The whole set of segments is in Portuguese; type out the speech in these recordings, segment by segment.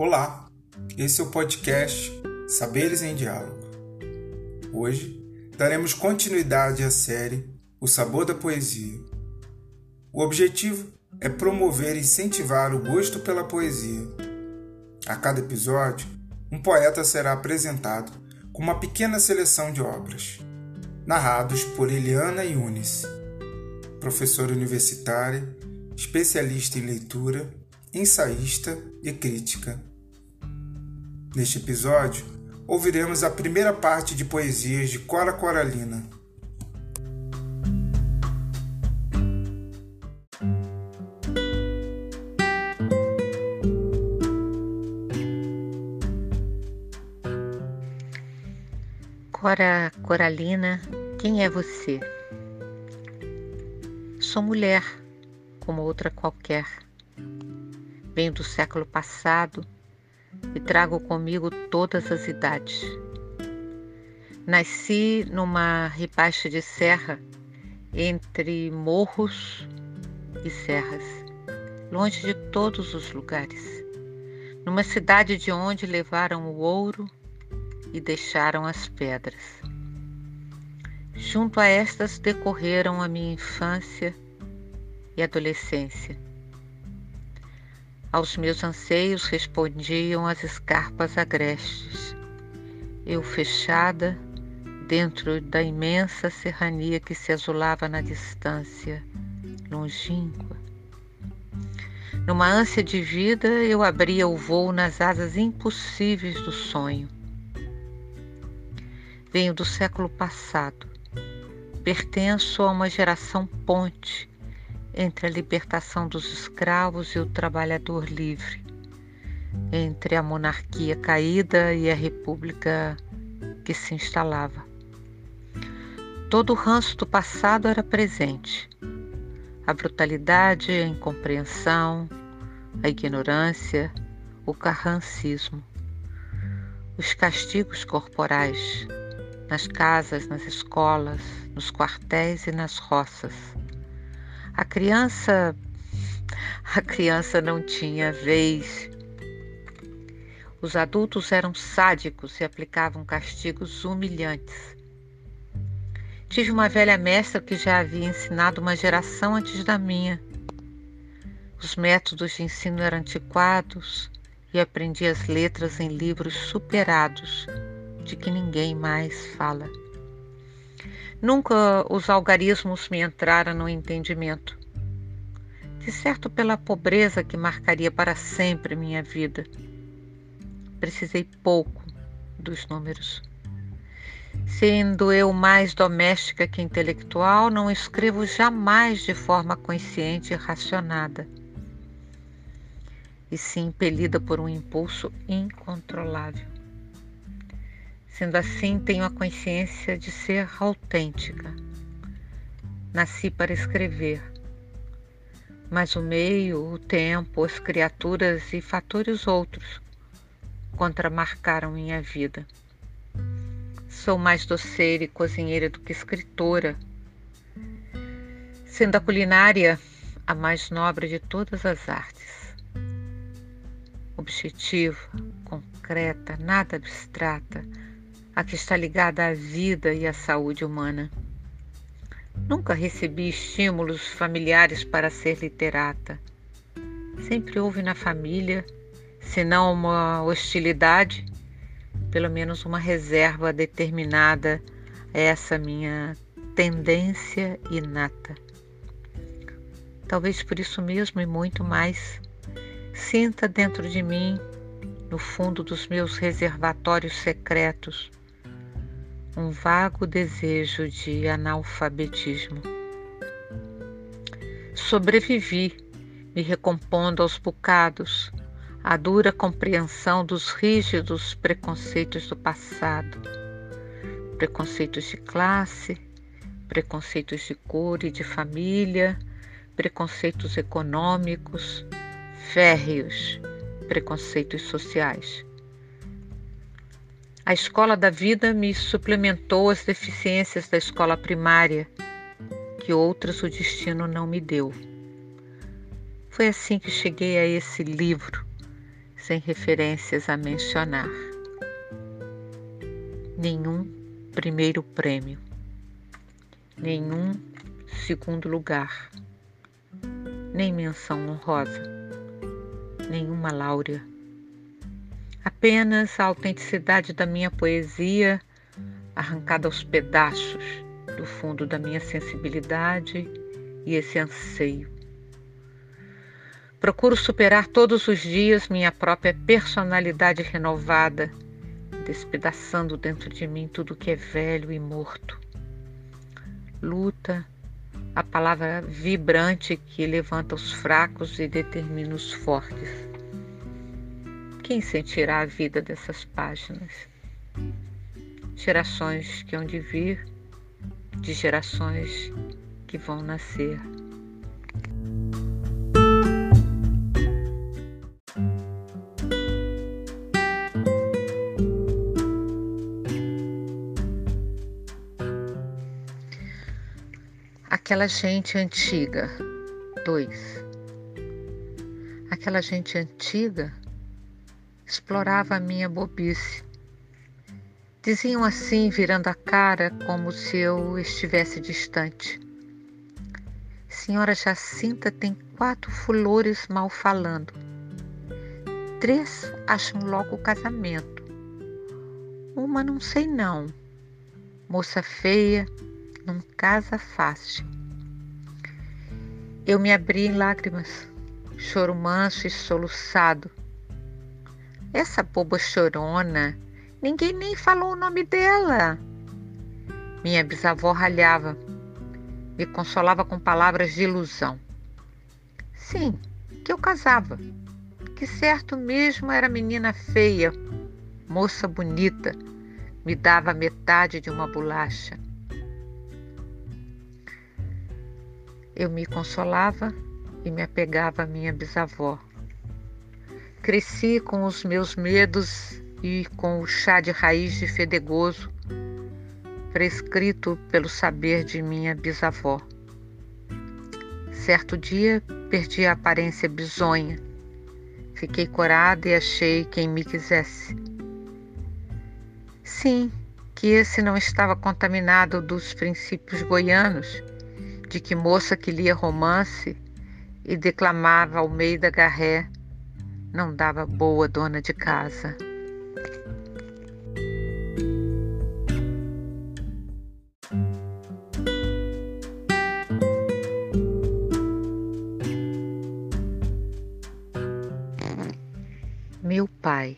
Olá, esse é o podcast Saberes em Diálogo. Hoje daremos continuidade à série O Sabor da Poesia. O objetivo é promover e incentivar o gosto pela poesia. A cada episódio, um poeta será apresentado com uma pequena seleção de obras, narrados por Eliana Yunis, professora universitária, especialista em leitura, ensaísta e crítica. Neste episódio, ouviremos a primeira parte de poesias de Cora Coralina. Cora Coralina, quem é você? Sou mulher, como outra qualquer. Venho do século passado e trago comigo todas as idades. Nasci numa ribaixa de serra entre morros e serras, longe de todos os lugares, numa cidade de onde levaram o ouro e deixaram as pedras. Junto a estas decorreram a minha infância e adolescência aos meus anseios respondiam as escarpas agrestes. Eu fechada dentro da imensa serrania que se azulava na distância, longínqua. Numa ânsia de vida, eu abria o voo nas asas impossíveis do sonho. Venho do século passado. Pertenço a uma geração ponte entre a libertação dos escravos e o trabalhador livre, entre a monarquia caída e a república que se instalava. Todo o ranço do passado era presente. A brutalidade, a incompreensão, a ignorância, o carrancismo, os castigos corporais, nas casas, nas escolas, nos quartéis e nas roças a criança a criança não tinha vez. Os adultos eram sádicos e aplicavam castigos humilhantes. Tive uma velha mestra que já havia ensinado uma geração antes da minha. Os métodos de ensino eram antiquados e aprendi as letras em livros superados, de que ninguém mais fala. Nunca os algarismos me entraram no entendimento. De certo, pela pobreza que marcaria para sempre minha vida. Precisei pouco dos números. Sendo eu mais doméstica que intelectual, não escrevo jamais de forma consciente e racionada, e sim impelida por um impulso incontrolável. Sendo assim, tenho a consciência de ser autêntica. Nasci para escrever, mas o meio, o tempo, as criaturas e fatores outros contramarcaram minha vida. Sou mais doceira e cozinheira do que escritora, sendo a culinária a mais nobre de todas as artes. Objetiva, concreta, nada abstrata, a que está ligada à vida e à saúde humana. Nunca recebi estímulos familiares para ser literata. Sempre houve na família, se não uma hostilidade, pelo menos uma reserva determinada a essa minha tendência inata. Talvez por isso mesmo e muito mais, sinta dentro de mim, no fundo dos meus reservatórios secretos, um vago desejo de analfabetismo. Sobrevivi, me recompondo aos bocados, à dura compreensão dos rígidos preconceitos do passado, preconceitos de classe, preconceitos de cor e de família, preconceitos econômicos, férreos, preconceitos sociais. A escola da vida me suplementou as deficiências da escola primária, que outras o destino não me deu. Foi assim que cheguei a esse livro, sem referências a mencionar. Nenhum primeiro prêmio, nenhum segundo lugar, nem menção honrosa, nenhuma láurea. Apenas a autenticidade da minha poesia arrancada aos pedaços do fundo da minha sensibilidade e esse anseio. Procuro superar todos os dias minha própria personalidade renovada, despedaçando dentro de mim tudo que é velho e morto. Luta, a palavra vibrante que levanta os fracos e determina os fortes. Quem sentirá a vida dessas páginas? Gerações que hão de vir, de gerações que vão nascer. Aquela gente antiga. 2. Aquela gente antiga explorava a minha bobice. Diziam assim, virando a cara, como se eu estivesse distante. Senhora Jacinta tem quatro flores mal falando. Três acham logo o casamento. Uma não sei não. Moça feia, não casa fácil. Eu me abri em lágrimas, choro manso e soluçado. Essa boba chorona, ninguém nem falou o nome dela. Minha bisavó ralhava, me consolava com palavras de ilusão. Sim, que eu casava, que certo mesmo era menina feia, moça bonita, me dava metade de uma bolacha. Eu me consolava e me apegava à minha bisavó. Cresci com os meus medos e com o chá de raiz de fedegoso, prescrito pelo saber de minha bisavó. Certo dia perdi a aparência bizonha. Fiquei corada e achei quem me quisesse. Sim, que esse não estava contaminado dos princípios goianos de que moça que lia romance e declamava ao meio da garré não dava boa dona de casa. Meu pai.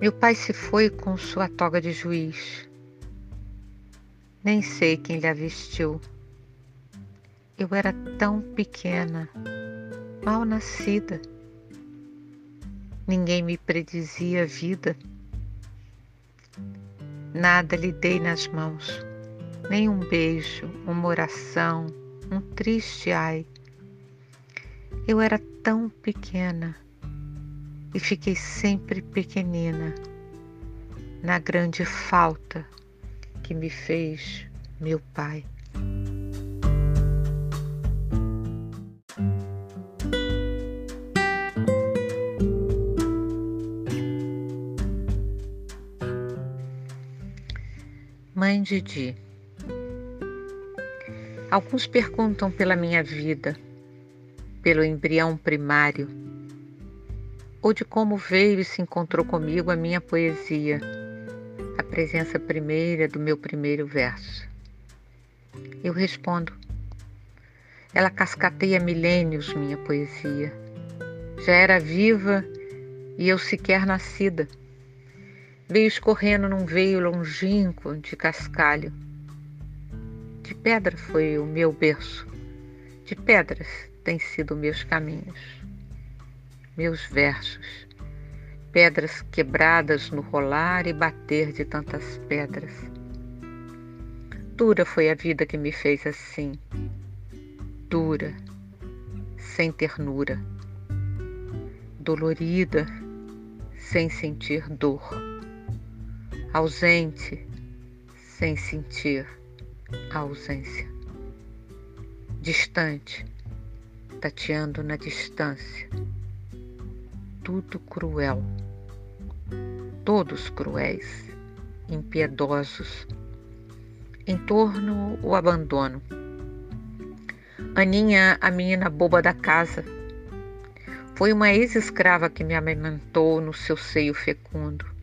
Meu pai se foi com sua toga de juiz nem sei quem lhe vestiu. Eu era tão pequena, mal nascida. Ninguém me predizia a vida. Nada lhe dei nas mãos, nem um beijo, uma oração, um triste ai. Eu era tão pequena e fiquei sempre pequenina, na grande falta que me fez meu Pai. Mãe Didi. Alguns perguntam pela minha vida, pelo embrião primário, ou de como veio e se encontrou comigo a minha poesia a presença primeira do meu primeiro verso. Eu respondo. Ela cascateia milênios minha poesia. Já era viva e eu sequer nascida. Veio escorrendo num veio longínquo de cascalho. De pedra foi o meu berço, de pedras têm sido meus caminhos, meus versos. Pedras quebradas no rolar e bater de tantas pedras. Dura foi a vida que me fez assim, dura, sem ternura, dolorida, sem sentir dor, ausente, sem sentir a ausência, distante, tateando na distância tudo cruel. Todos cruéis, impiedosos. Em torno o abandono. Aninha, a menina boba da casa, foi uma ex-escrava que me amamentou no seu seio fecundo.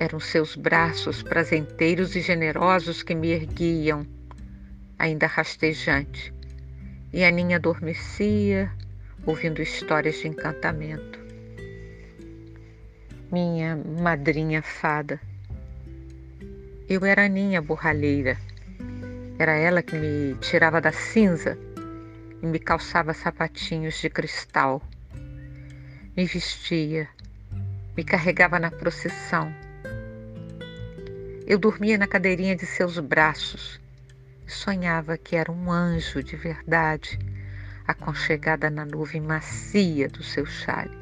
Eram seus braços prazenteiros e generosos que me erguiam, ainda rastejante, e a Ninha adormecia, ouvindo histórias de encantamento. Minha madrinha fada. Eu era a Ninha borralheira. Era ela que me tirava da cinza e me calçava sapatinhos de cristal. Me vestia, me carregava na procissão. Eu dormia na cadeirinha de seus braços e sonhava que era um anjo de verdade, aconchegada na nuvem macia do seu chale.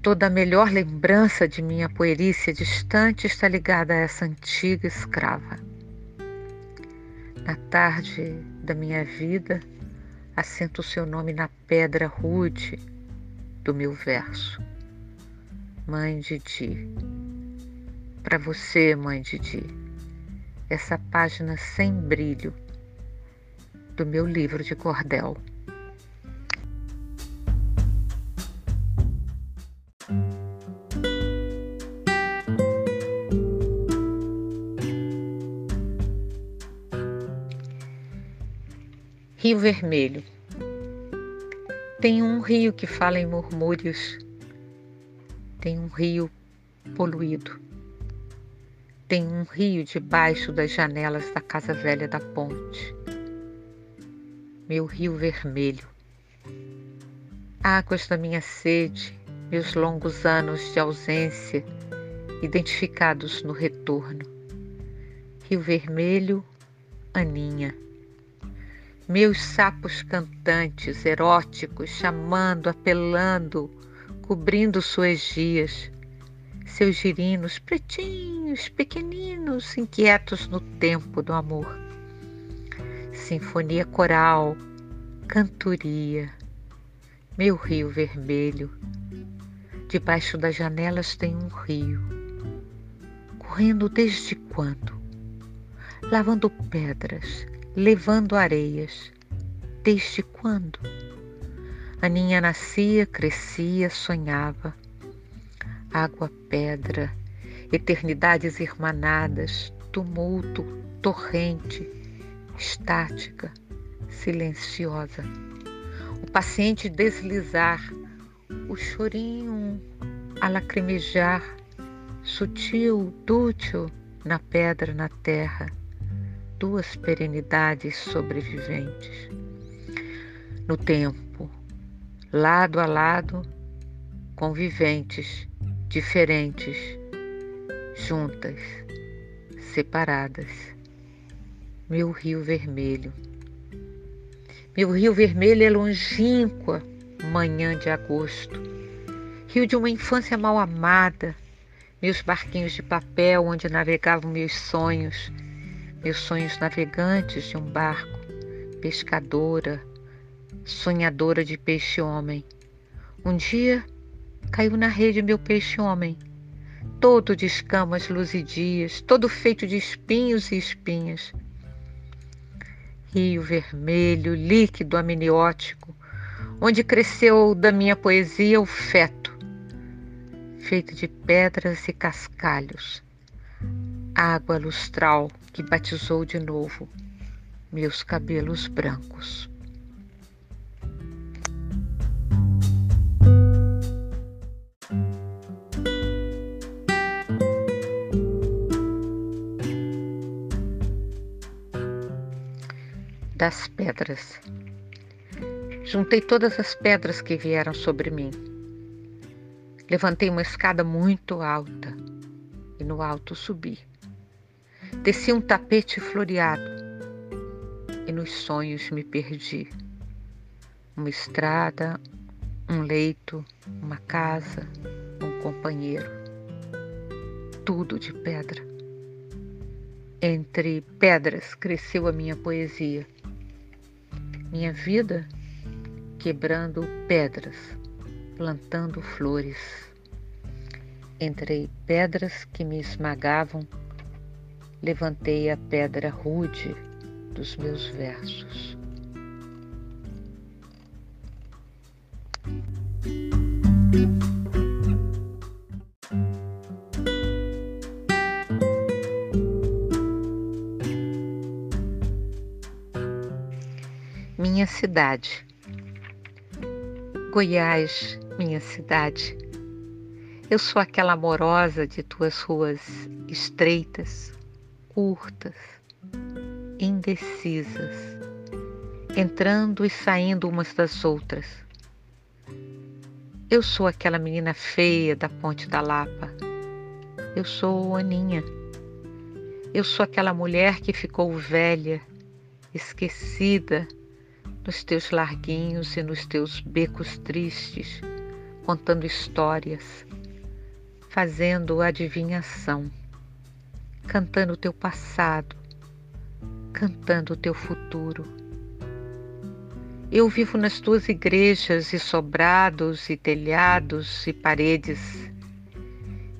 Toda a melhor lembrança de minha poerícia distante está ligada a essa antiga escrava. Na tarde da minha vida, assento o seu nome na pedra rude do meu verso. Mãe Didi. Para você, mãe Didi, essa página sem brilho do meu livro de cordel. Rio Vermelho. Tem um rio que fala em murmúrios. Tem um rio poluído. Tem um rio debaixo das janelas da casa velha da ponte. Meu rio vermelho. Águas da minha sede, meus longos anos de ausência, identificados no retorno. Rio Vermelho, Aninha meus sapos cantantes, eróticos, chamando, apelando, cobrindo suas dias, seus girinos pretinhos, pequeninos, inquietos no tempo do amor. Sinfonia coral, cantoria, meu rio vermelho, debaixo das janelas tem um rio, correndo desde quando? Lavando pedras, levando areias. Desde quando? Aninha nascia, crescia, sonhava. Água, pedra, eternidades irmanadas, tumulto, torrente, estática, silenciosa. O paciente deslizar, o chorinho a lacrimejar, sutil, dútil, na pedra, na terra duas perenidades sobreviventes. No tempo, lado a lado, conviventes, diferentes, juntas, separadas. Meu rio vermelho. Meu rio vermelho é longínqua, manhã de agosto. Rio de uma infância mal amada, meus barquinhos de papel onde navegavam meus sonhos meus sonhos navegantes de um barco, pescadora, sonhadora de peixe-homem. Um dia caiu na rede meu peixe-homem, todo de escamas luzidias, todo feito de espinhos e espinhas. Rio vermelho, líquido amniótico, onde cresceu da minha poesia o feto, feito de pedras e cascalhos, água lustral que batizou de novo meus cabelos brancos. Das pedras. Juntei todas as pedras que vieram sobre mim. Levantei uma escada muito alta e no alto subi. Desci um tapete floreado e nos sonhos me perdi. Uma estrada, um leito, uma casa, um companheiro. Tudo de pedra. Entre pedras cresceu a minha poesia. Minha vida, quebrando pedras, plantando flores. Entre pedras que me esmagavam, levantei a pedra rude dos meus versos. Minha cidade. Goiás, minha cidade. Eu sou aquela amorosa de tuas ruas estreitas, curtas, indecisas, entrando e saindo umas das outras. Eu sou aquela menina feia da Ponte da Lapa. Eu sou Aninha. Eu sou aquela mulher que ficou velha, esquecida nos teus larguinhos e nos teus becos tristes, contando histórias, fazendo adivinhação, cantando o teu passado, cantando o teu futuro. Eu vivo nas tuas igrejas e sobrados e telhados e paredes.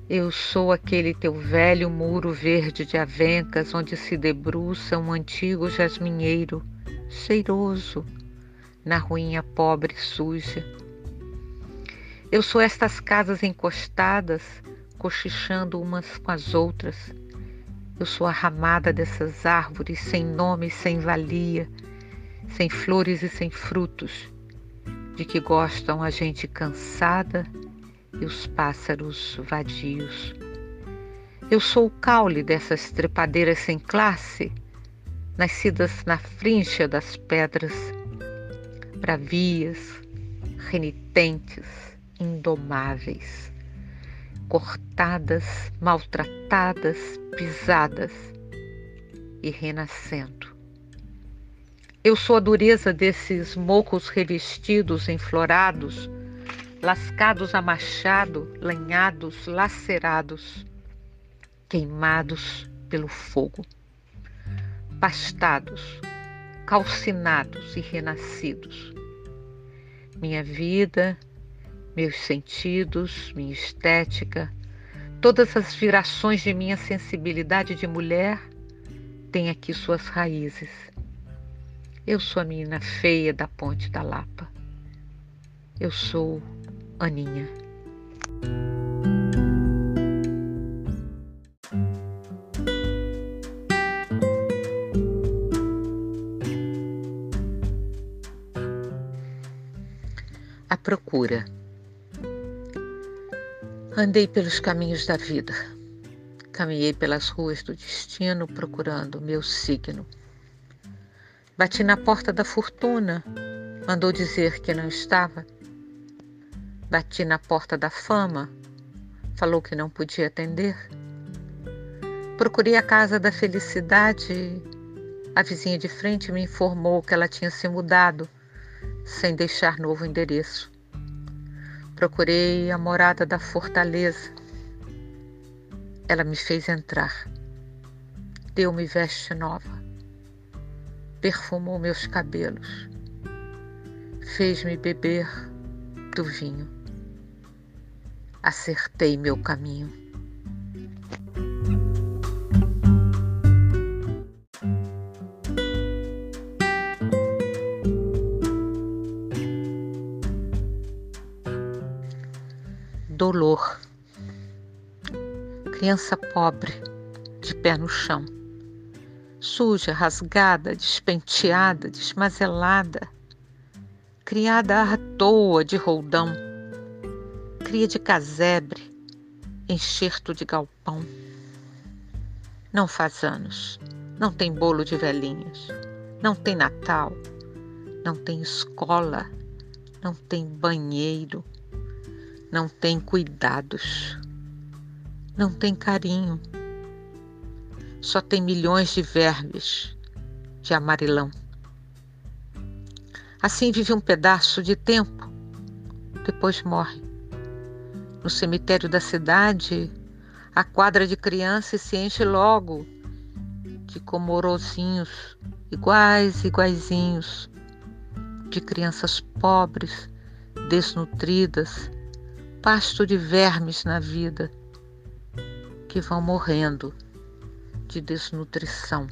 Eu sou aquele teu velho muro verde de avencas onde se debruça um antigo jasminheiro cheiroso na ruinha pobre e suja. Eu sou estas casas encostadas, cochichando umas com as outras. Eu sou a ramada dessas árvores sem nome e sem valia, sem flores e sem frutos, de que gostam a gente cansada e os pássaros vadios. Eu sou o caule dessas trepadeiras sem classe, nascidas na frincha das pedras bravias, renitentes, indomáveis, cortadas, maltratadas, pisadas e renascendo. Eu sou a dureza desses mocos revestidos, enflorados, lascados a machado, lanhados, lacerados, queimados pelo fogo, pastados, calcinados e renascidos. Minha vida, meus sentidos, minha estética, todas as virações de minha sensibilidade de mulher têm aqui suas raízes. Eu sou a menina feia da Ponte da Lapa. Eu sou Aninha. Procura. Andei pelos caminhos da vida. Caminhei pelas ruas do destino procurando meu signo. Bati na porta da fortuna, mandou dizer que não estava. Bati na porta da fama, falou que não podia atender. Procurei a casa da felicidade. A vizinha de frente me informou que ela tinha se mudado sem deixar novo endereço. Procurei a morada da fortaleza. Ela me fez entrar. Deu-me veste nova. Perfumou meus cabelos. Fez-me beber do vinho. Acertei meu caminho. Dolor. Criança pobre, de pé no chão, suja, rasgada, despenteada, desmazelada, criada à toa de roldão, cria de casebre, enxerto de galpão. Não faz anos, não tem bolo de velhinhas, não tem Natal, não tem escola, não tem banheiro não tem cuidados, não tem carinho, só tem milhões de vermes de amarelão. Assim vive um pedaço de tempo, depois morre. No cemitério da cidade, a quadra de crianças se enche logo de comorozinhos, iguais, iguaizinhos, de crianças pobres, desnutridas, pasto de vermes na vida, que vão morrendo de desnutrição.